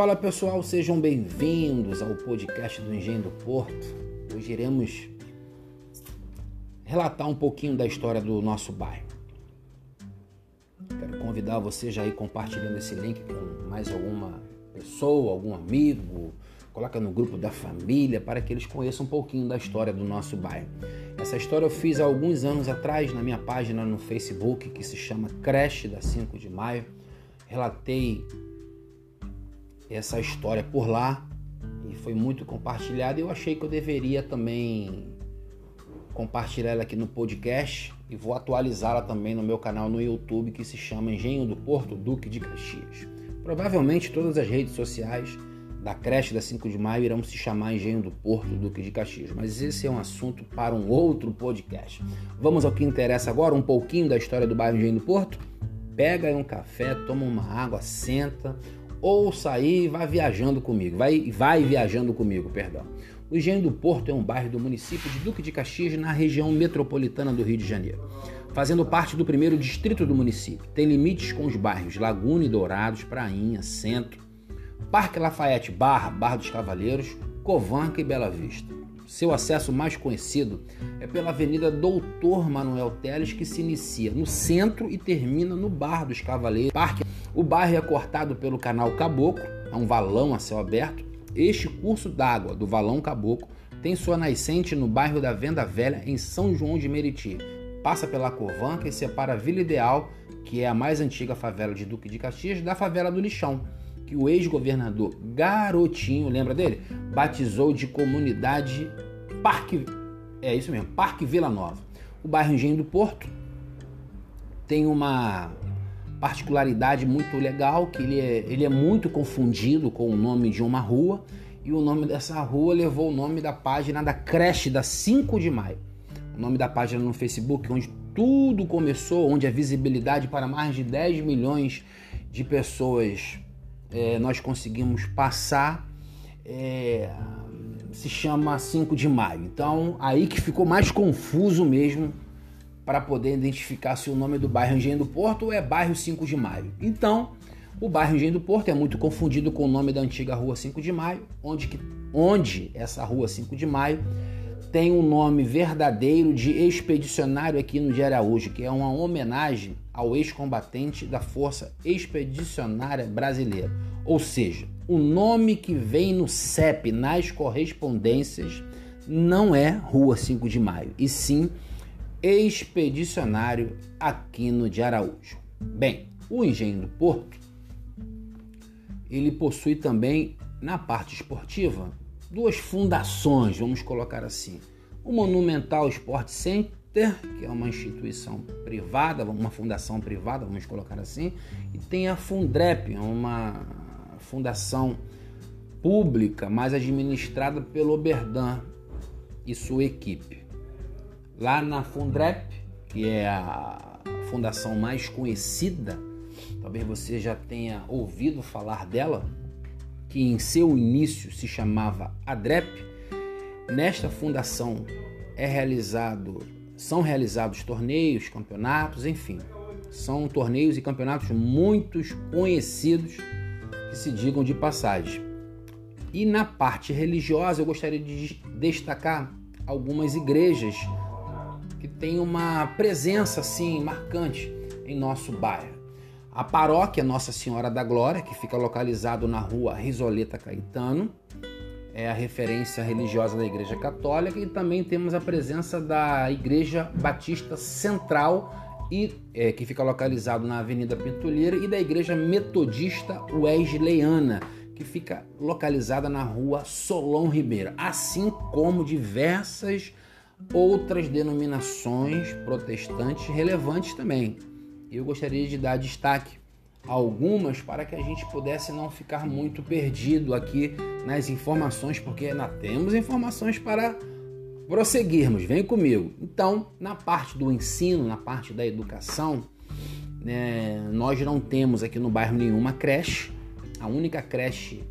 Fala pessoal, sejam bem-vindos ao podcast do Engenho do Porto. Hoje iremos relatar um pouquinho da história do nosso bairro. Quero convidar você já ir compartilhando esse link com mais alguma pessoa, algum amigo, coloca no grupo da família para que eles conheçam um pouquinho da história do nosso bairro. Essa história eu fiz há alguns anos atrás na minha página no Facebook que se chama Creche da 5 de Maio. Relatei essa história por lá e foi muito compartilhada. Eu achei que eu deveria também compartilhar ela aqui no podcast e vou atualizá-la também no meu canal no YouTube que se chama Engenho do Porto Duque de Caxias. Provavelmente todas as redes sociais da creche da 5 de maio irão se chamar Engenho do Porto Duque de Caxias, mas esse é um assunto para um outro podcast. Vamos ao que interessa agora, um pouquinho da história do bairro Engenho do Porto? Pega um café, toma uma água, senta, ou sair e vai viajando comigo. Vai, vai viajando comigo, perdão. O Engenho do Porto é um bairro do município de Duque de Caxias, na região metropolitana do Rio de Janeiro, fazendo parte do primeiro distrito do município. Tem limites com os bairros Laguna e Dourados, Prainha, Centro, Parque Lafayette Barra, Barra dos Cavaleiros, Covanca e Bela Vista. Seu acesso mais conhecido é pela Avenida Doutor Manuel Teles, que se inicia no centro e termina no Bar dos Cavaleiros. Parque. O bairro é cortado pelo Canal Caboclo, é um valão a céu aberto. Este curso d'água do Valão Caboclo tem sua nascente no bairro da Venda Velha, em São João de Meriti. Passa pela Covanca e separa a Vila Ideal, que é a mais antiga favela de Duque de Caxias, da favela do Lixão que o ex-governador Garotinho, lembra dele? Batizou de comunidade Parque, é isso mesmo, Parque Vila Nova. O bairro Engenho do Porto tem uma particularidade muito legal, que ele é, ele é muito confundido com o nome de uma rua, e o nome dessa rua levou o nome da página da creche da 5 de maio. O nome da página no Facebook, onde tudo começou, onde a visibilidade para mais de 10 milhões de pessoas é, nós conseguimos passar, é, se chama 5 de maio. Então, aí que ficou mais confuso mesmo para poder identificar se o nome do bairro Engenho do Porto é bairro 5 de maio. Então, o bairro Engenho do Porto é muito confundido com o nome da antiga rua 5 de maio, onde, que, onde essa rua 5 de maio tem um nome verdadeiro de expedicionário aqui no de Araújo, que é uma homenagem ao ex-combatente da Força Expedicionária Brasileira. Ou seja, o nome que vem no CEP nas correspondências não é Rua 5 de Maio, e sim Expedicionário Aquino de Araújo. Bem, o Engenho do Porto ele possui também na parte esportiva duas fundações, vamos colocar assim. O Monumental Sport Center, que é uma instituição privada, uma fundação privada, vamos colocar assim, e tem a Fundrep, uma fundação pública, mas administrada pelo Oberdan e sua equipe. Lá na Fundrep, que é a fundação mais conhecida, talvez você já tenha ouvido falar dela, que em seu início se chamava ADREP, nesta fundação é realizado, são realizados torneios, campeonatos, enfim, são torneios e campeonatos muito conhecidos que se digam de passagem. E na parte religiosa eu gostaria de destacar algumas igrejas que têm uma presença assim marcante em nosso bairro. A paróquia Nossa Senhora da Glória, que fica localizado na rua Risoleta Caetano, é a referência religiosa da Igreja Católica e também temos a presença da Igreja Batista Central e é, que fica localizado na Avenida Pintuleira e da Igreja Metodista Wesleyana, que fica localizada na Rua Solon Ribeiro, assim como diversas outras denominações protestantes relevantes também. Eu gostaria de dar destaque algumas para que a gente pudesse não ficar muito perdido aqui nas informações, porque nós temos informações para prosseguirmos. Vem comigo. Então, na parte do ensino, na parte da educação, né, nós não temos aqui no bairro nenhuma creche. A única creche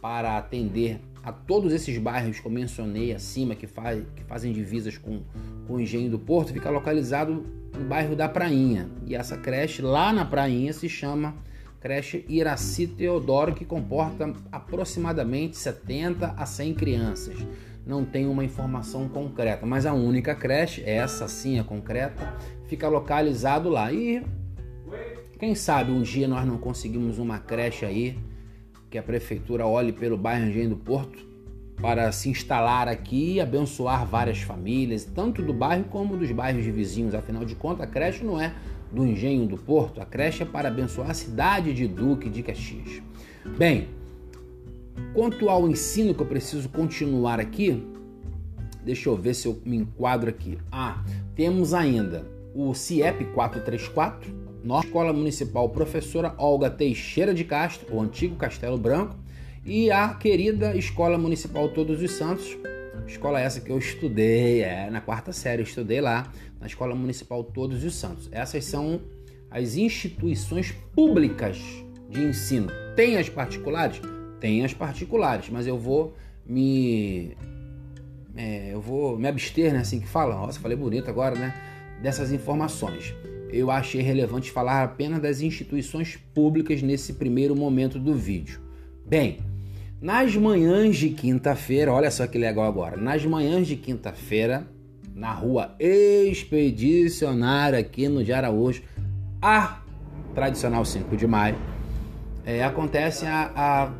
para atender a todos esses bairros que eu mencionei acima, que, faz, que fazem divisas com, com o Engenho do Porto, fica localizado no bairro da Prainha. E essa creche lá na Prainha se chama creche Iraci Teodoro, que comporta aproximadamente 70 a 100 crianças. Não tem uma informação concreta, mas a única creche, essa sim é concreta, fica localizado lá. E quem sabe um dia nós não conseguimos uma creche aí, que a prefeitura olhe pelo bairro Engenho do Porto para se instalar aqui e abençoar várias famílias, tanto do bairro como dos bairros de vizinhos. Afinal de contas, a creche não é do Engenho do Porto, a creche é para abençoar a cidade de Duque de Caxias. Bem, quanto ao ensino que eu preciso continuar aqui, deixa eu ver se eu me enquadro aqui. Ah, temos ainda o CIEP 434, nossa Escola Municipal Professora Olga Teixeira de Castro, o antigo Castelo Branco, e a querida Escola Municipal Todos os Santos, escola essa que eu estudei, é, na quarta série, eu estudei lá, na Escola Municipal Todos os Santos. Essas são as instituições públicas de ensino. Tem as particulares? Tem as particulares, mas eu vou me. É, eu vou me abster, né? Assim que fala. Nossa, falei bonito agora, né? Dessas informações. Eu achei relevante falar apenas das instituições públicas nesse primeiro momento do vídeo. Bem, nas manhãs de quinta-feira, olha só que legal agora. Nas manhãs de quinta-feira, na rua Expedicionária, aqui no de Araújo, a tradicional 5 de maio, é, acontece a, a,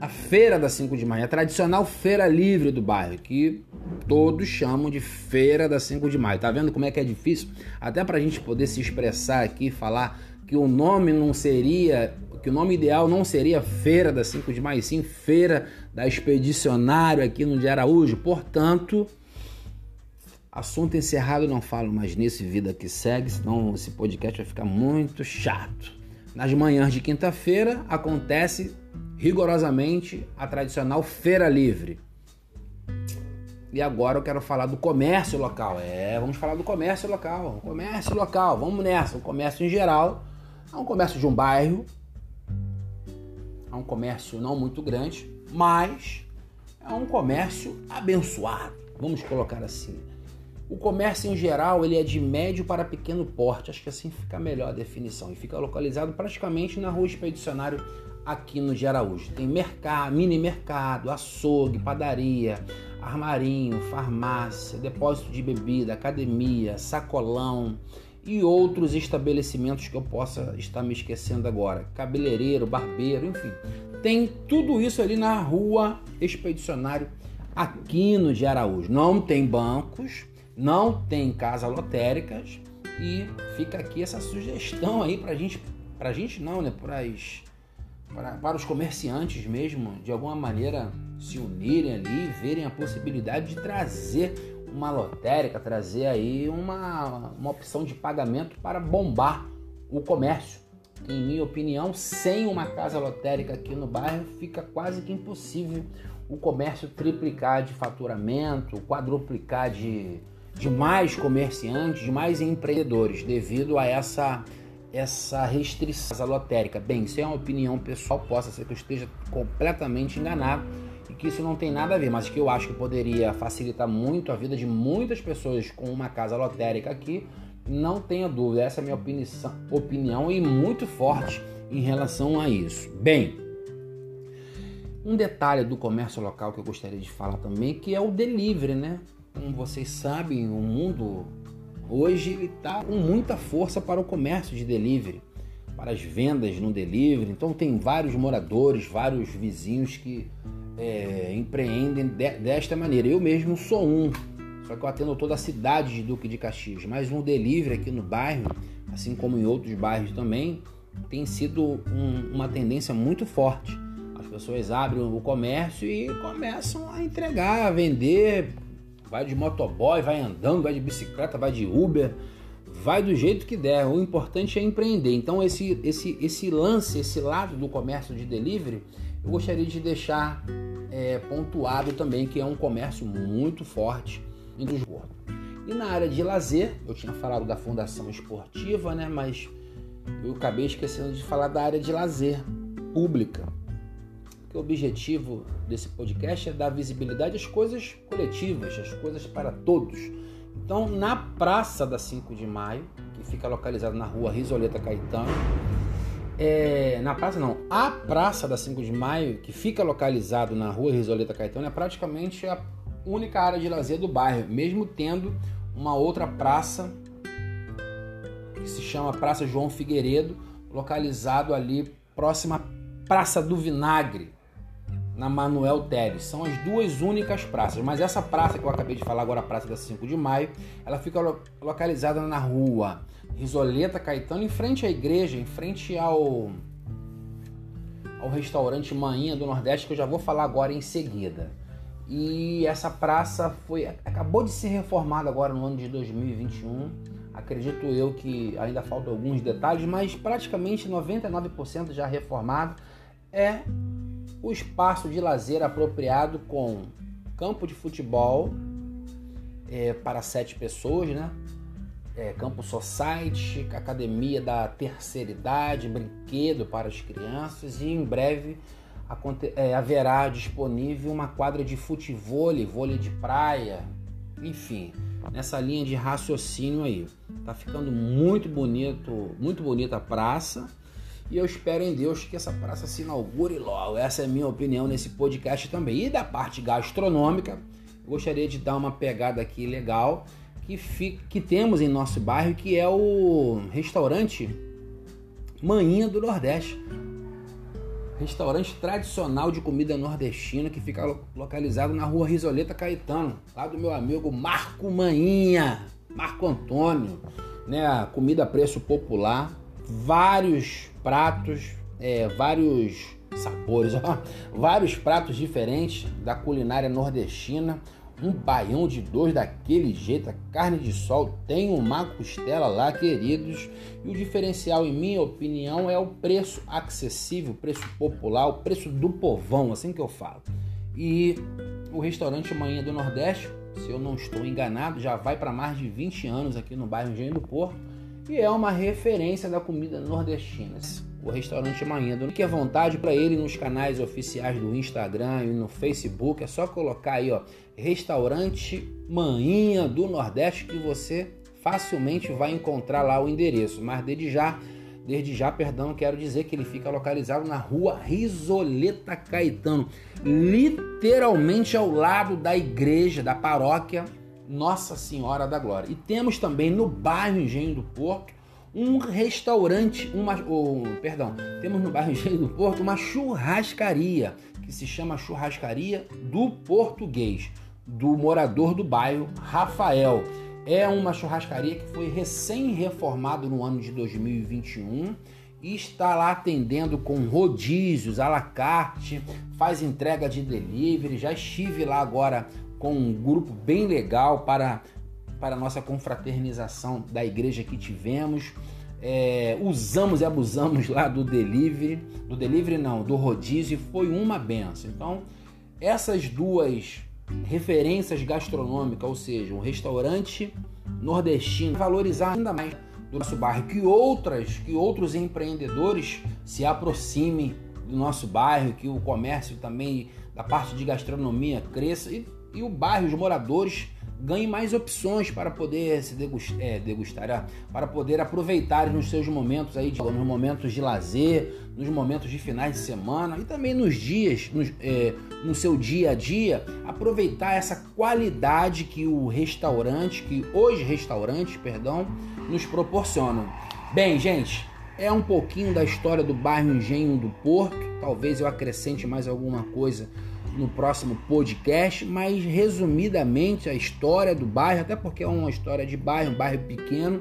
a, feira da 5 de maio, a tradicional feira livre do bairro, que todos chamam de feira da 5 de maio. Tá vendo como é que é difícil? Até para a gente poder se expressar aqui, falar que o nome não seria que o nome ideal não seria Feira da 5 de Maio, sim Feira da Expedicionário aqui no de Araújo. Portanto, assunto encerrado, não falo mais nesse Vida que segue, senão esse podcast vai ficar muito chato. Nas manhãs de quinta-feira acontece rigorosamente a tradicional Feira Livre. E agora eu quero falar do comércio local. É, vamos falar do comércio local. Comércio local, vamos nessa. O comércio em geral é um comércio de um bairro, é um comércio não muito grande, mas é um comércio abençoado, vamos colocar assim. O comércio em geral ele é de médio para pequeno porte, acho que assim fica melhor a definição, e fica localizado praticamente na rua Expedicionário aqui no de Araújo. Tem mercado, mini mercado, açougue, padaria, armarinho, farmácia, depósito de bebida, academia, sacolão, e outros estabelecimentos que eu possa estar me esquecendo agora, cabeleireiro, barbeiro, enfim. Tem tudo isso ali na rua Expedicionário aqui no de Araújo. Não tem bancos, não tem casas lotéricas e fica aqui essa sugestão aí pra gente, pra gente não, né, pras, para, para os comerciantes mesmo, de alguma maneira se unirem ali e verem a possibilidade de trazer uma lotérica, trazer aí uma, uma opção de pagamento para bombar o comércio. Em minha opinião, sem uma casa lotérica aqui no bairro, fica quase que impossível o comércio triplicar de faturamento, quadruplicar de, de mais comerciantes, de mais empreendedores, devido a essa, essa restrição lotérica. Bem, isso é uma opinião pessoal, possa ser que eu esteja completamente enganado que isso não tem nada a ver, mas que eu acho que poderia facilitar muito a vida de muitas pessoas com uma casa lotérica aqui, não tenha dúvida, essa é a minha opinião e muito forte em relação a isso. Bem, um detalhe do comércio local que eu gostaria de falar também, que é o delivery, né? Como vocês sabem, o mundo hoje está com muita força para o comércio de delivery, para as vendas no delivery. Então tem vários moradores, vários vizinhos que é, empreendem de, desta maneira. Eu mesmo sou um, só que eu atendo toda a cidade de Duque de Caxias, mas um delivery aqui no bairro, assim como em outros bairros também, tem sido um, uma tendência muito forte. As pessoas abrem o comércio e começam a entregar, a vender, vai de motoboy, vai andando, vai de bicicleta, vai de Uber, vai do jeito que der. O importante é empreender. Então esse esse esse lance, esse lado do comércio de delivery, eu gostaria de deixar é, pontuado também que é um comércio muito forte em Lisboa. E na área de lazer, eu tinha falado da Fundação Esportiva, né? Mas eu acabei esquecendo de falar da área de lazer pública. O objetivo desse podcast é dar visibilidade às coisas coletivas, às coisas para todos. Então, na Praça da 5 de Maio, que fica localizada na rua Risoleta Caetano, é, na praça não, a Praça da 5 de Maio, que fica localizado na rua Risoleta Caetano, é praticamente a única área de lazer do bairro, mesmo tendo uma outra praça que se chama Praça João Figueiredo, localizado ali próxima à Praça do Vinagre, na Manuel Teres. São as duas únicas praças, mas essa praça que eu acabei de falar agora, a Praça da 5 de Maio, ela fica localizada na rua Risoleta Caetano, em frente à igreja, em frente ao ao restaurante Maninha do Nordeste, que eu já vou falar agora em seguida. E essa praça foi acabou de ser reformada agora no ano de 2021. Acredito eu que ainda faltam alguns detalhes, mas praticamente 99% já reformado. É o espaço de lazer apropriado com campo de futebol é, para sete pessoas, né? É, campo society, academia da terceira idade, brinquedo para as crianças e em breve é, haverá disponível uma quadra de futebol, vôlei de praia, enfim, nessa linha de raciocínio aí. Tá ficando muito bonito, muito bonita a praça. E eu espero em Deus que essa praça se inaugure logo. Essa é a minha opinião nesse podcast também. E da parte gastronômica, gostaria de dar uma pegada aqui legal que, fica, que temos em nosso bairro, que é o restaurante Manhinha do Nordeste restaurante tradicional de comida nordestina que fica localizado na rua Risoleta Caetano, lá do meu amigo Marco Maninha, Marco Antônio, né? Comida a preço popular, vários pratos, é, vários sabores, ó, vários pratos diferentes da culinária nordestina um baião de dois daquele jeito, a carne de sol tem uma costela lá, queridos. E o diferencial, em minha opinião, é o preço acessível, o preço popular, o preço do povão, assim que eu falo. E o restaurante Manhã do Nordeste, se eu não estou enganado, já vai para mais de 20 anos aqui no bairro Engenho do Porto e é uma referência da comida nordestina o restaurante Manhã. Fique à vontade para ele nos canais oficiais do Instagram e no Facebook. É só colocar aí, ó, Restaurante Manhinha do Nordeste que você facilmente vai encontrar lá o endereço. Mas desde já, desde já, perdão, quero dizer que ele fica localizado na rua Risoleta Caetano, literalmente ao lado da igreja, da paróquia Nossa Senhora da Glória. E temos também no bairro Engenho do Porto um restaurante, uma, oh, perdão, temos no bairro Engenho do Porto uma churrascaria que se chama Churrascaria do Português, do morador do bairro Rafael. É uma churrascaria que foi recém-reformada no ano de 2021 e está lá atendendo com rodízios, à la carte, faz entrega de delivery. Já estive lá agora com um grupo bem legal para para nossa confraternização da igreja que tivemos. É, usamos e abusamos lá do delivery, do delivery não, do rodízio, foi uma benção. Então, essas duas referências gastronômicas, ou seja, um restaurante nordestino, valorizar ainda mais do nosso bairro, que outras, que outros empreendedores se aproximem do nosso bairro, que o comércio também da parte de gastronomia cresça e, e o bairro, os moradores ganhe mais opções para poder se degustar, é, degustar é, para poder aproveitar nos seus momentos aí, de, nos momentos de lazer, nos momentos de finais de semana e também nos dias, nos, é, no seu dia a dia, aproveitar essa qualidade que o restaurante, que os restaurantes, perdão, nos proporcionam. Bem, gente, é um pouquinho da história do bairro Engenho do Porto. Talvez eu acrescente mais alguma coisa no próximo podcast, mas resumidamente a história do bairro, até porque é uma história de bairro, um bairro pequeno,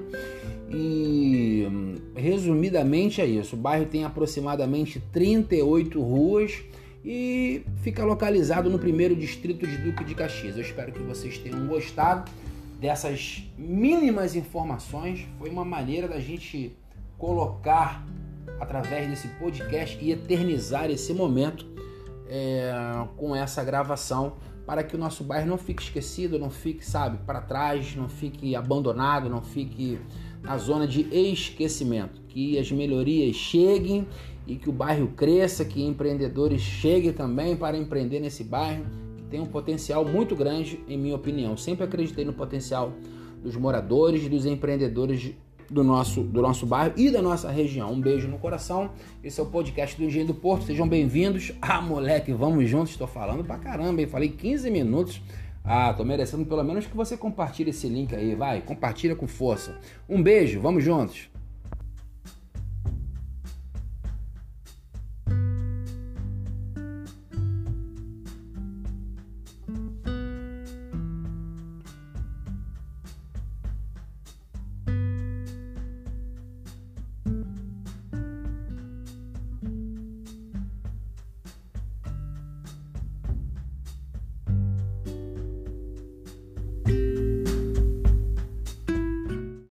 e resumidamente é isso. O bairro tem aproximadamente 38 ruas e fica localizado no primeiro distrito de Duque de Caxias. Eu espero que vocês tenham gostado dessas mínimas informações. Foi uma maneira da gente colocar através desse podcast e eternizar esse momento é, com essa gravação para que o nosso bairro não fique esquecido, não fique, sabe, para trás, não fique abandonado, não fique na zona de esquecimento. Que as melhorias cheguem e que o bairro cresça, que empreendedores cheguem também para empreender nesse bairro, que tem um potencial muito grande, em minha opinião. Sempre acreditei no potencial dos moradores dos empreendedores do nosso, do nosso bairro e da nossa região. Um beijo no coração. Esse é o podcast do Engenho do Porto. Sejam bem-vindos. Ah, moleque, vamos juntos. Estou falando pra caramba, hein? Falei 15 minutos. Ah, tô merecendo pelo menos que você compartilhe esse link aí, vai, compartilha com força. Um beijo, vamos juntos.